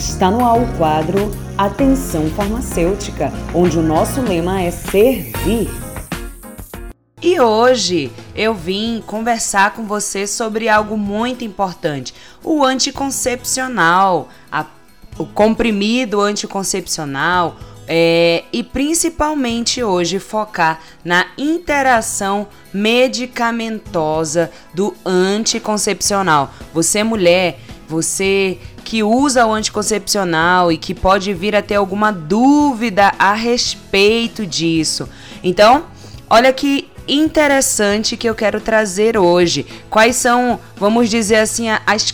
Está no ar o quadro Atenção Farmacêutica, onde o nosso lema é servir. E hoje eu vim conversar com você sobre algo muito importante: o anticoncepcional, a, o comprimido anticoncepcional. É, e principalmente hoje focar na interação medicamentosa do anticoncepcional. Você, mulher, você que usa o anticoncepcional e que pode vir a ter alguma dúvida a respeito disso. Então, olha que interessante que eu quero trazer hoje. Quais são, vamos dizer assim, as,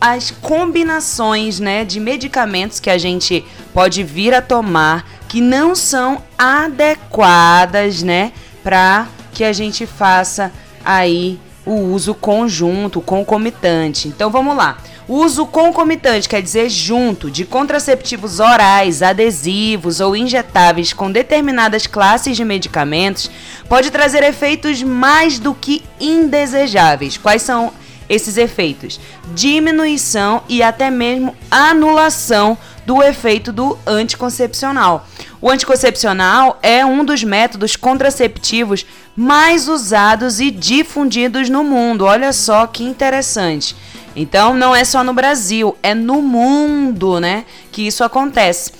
as combinações né, de medicamentos que a gente pode vir a tomar que não são adequadas, né, para que a gente faça aí o uso conjunto, concomitante. Então vamos lá. Uso concomitante quer dizer junto de contraceptivos orais, adesivos ou injetáveis com determinadas classes de medicamentos pode trazer efeitos mais do que indesejáveis. Quais são esses efeitos? Diminuição e até mesmo anulação do efeito do anticoncepcional. O anticoncepcional é um dos métodos contraceptivos mais usados e difundidos no mundo. Olha só que interessante. Então não é só no Brasil, é no mundo, né, que isso acontece.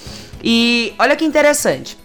E olha que interessante.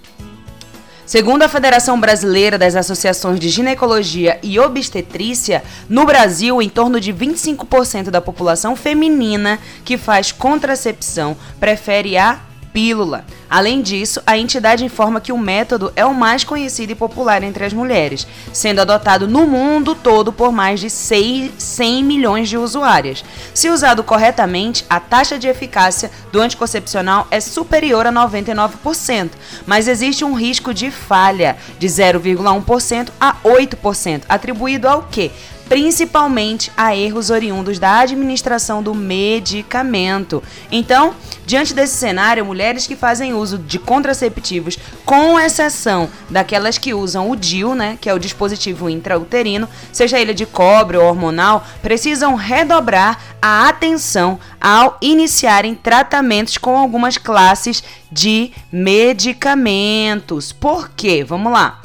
Segundo a Federação Brasileira das Associações de Ginecologia e Obstetrícia, no Brasil, em torno de 25% da população feminina que faz contracepção prefere a pílula. Além disso, a entidade informa que o método é o mais conhecido e popular entre as mulheres, sendo adotado no mundo todo por mais de 6, 100 milhões de usuárias. Se usado corretamente, a taxa de eficácia do anticoncepcional é superior a 99%, mas existe um risco de falha de 0,1% a 8%, atribuído ao quê? Principalmente a erros oriundos da administração do medicamento. Então, diante desse cenário, mulheres que fazem uso de contraceptivos, com exceção daquelas que usam o DIU, né, que é o dispositivo intrauterino, seja ele de cobre ou hormonal, precisam redobrar a atenção ao iniciarem tratamentos com algumas classes de medicamentos. Por quê? Vamos lá.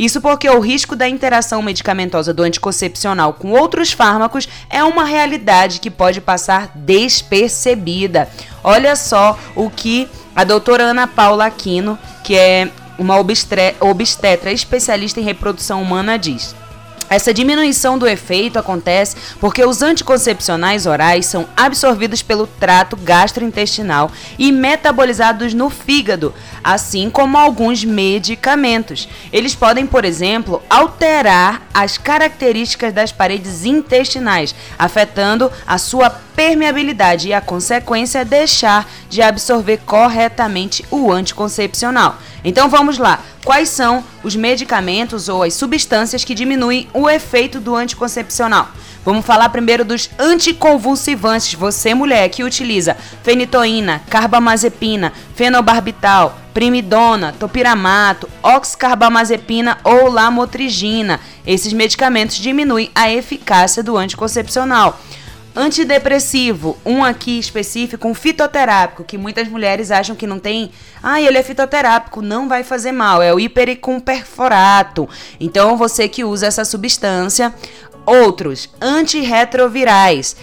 Isso porque o risco da interação medicamentosa do anticoncepcional com outros fármacos é uma realidade que pode passar despercebida. Olha só o que a doutora Ana Paula Aquino, que é uma obstetra especialista em reprodução humana, diz. Essa diminuição do efeito acontece porque os anticoncepcionais orais são absorvidos pelo trato gastrointestinal e metabolizados no fígado, assim como alguns medicamentos. Eles podem, por exemplo, alterar as características das paredes intestinais, afetando a sua permeabilidade e a consequência é deixar de absorver corretamente o anticoncepcional. Então vamos lá. Quais são os medicamentos ou as substâncias que diminuem o efeito do anticoncepcional? Vamos falar primeiro dos anticonvulsivantes. Você, mulher, que utiliza fenitoína, carbamazepina, fenobarbital, primidona, topiramato, oxcarbamazepina ou lamotrigina. Esses medicamentos diminuem a eficácia do anticoncepcional. Antidepressivo, um aqui específico, um fitoterápico, que muitas mulheres acham que não tem. Ah, ele é fitoterápico, não vai fazer mal. É o hipericumperforato. Então, você que usa essa substância. Outros, antirretrovirais,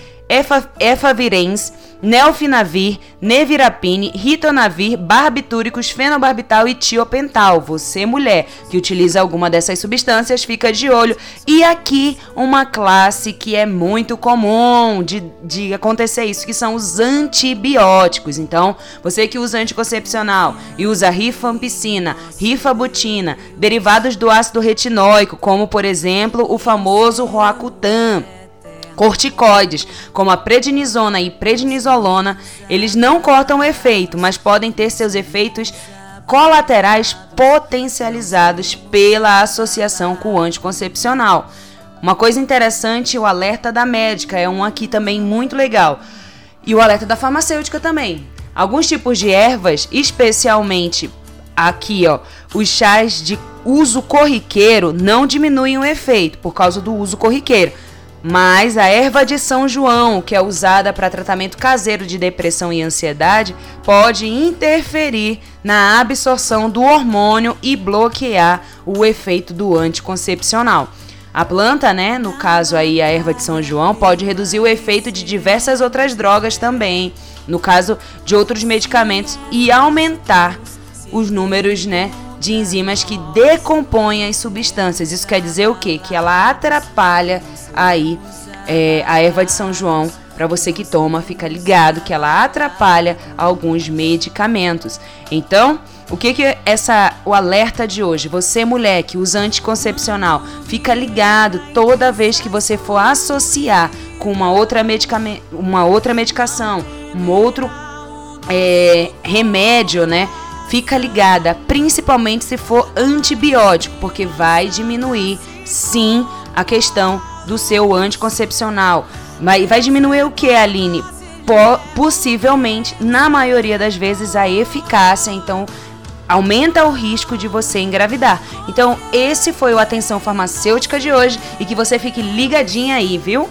efavirenz, Nelfinavir, Nevirapine, Ritonavir, barbitúricos, fenobarbital e tiopental. Você, mulher, que utiliza alguma dessas substâncias, fica de olho. E aqui, uma classe que é muito comum de, de acontecer isso, que são os antibióticos. Então, você que usa anticoncepcional e usa rifampicina, rifabutina, derivados do ácido retinóico, como, por exemplo, o famoso Roacutan, corticoides, como a prednisona e prednisolona, eles não cortam o efeito, mas podem ter seus efeitos colaterais potencializados pela associação com o anticoncepcional. Uma coisa interessante, o alerta da médica é um aqui também muito legal. E o alerta da farmacêutica também. Alguns tipos de ervas, especialmente aqui, ó, os chás de uso corriqueiro não diminuem o efeito por causa do uso corriqueiro Mas a erva de São João, que é usada para tratamento caseiro de depressão e ansiedade, pode interferir na absorção do hormônio e bloquear o efeito do anticoncepcional. A planta, né, no caso aí a erva de São João, pode reduzir o efeito de diversas outras drogas também, no caso de outros medicamentos e aumentar os números, né, de enzimas que decompõem as substâncias. Isso quer dizer o quê? Que ela atrapalha aí é, a erva de São João. Para você que toma, fica ligado que ela atrapalha alguns medicamentos. Então, o que que essa o alerta de hoje? Você mulher que usa anticoncepcional, fica ligado toda vez que você for associar com uma outra medicamento, uma outra medicação, um outro é, remédio, né? Fica ligada, principalmente se for antibiótico, porque vai diminuir sim a questão do seu anticoncepcional. Vai, vai diminuir o que, Aline? possivelmente, na maioria das vezes, a eficácia. Então, aumenta o risco de você engravidar. Então, esse foi o Atenção Farmacêutica de hoje e que você fique ligadinha aí, viu?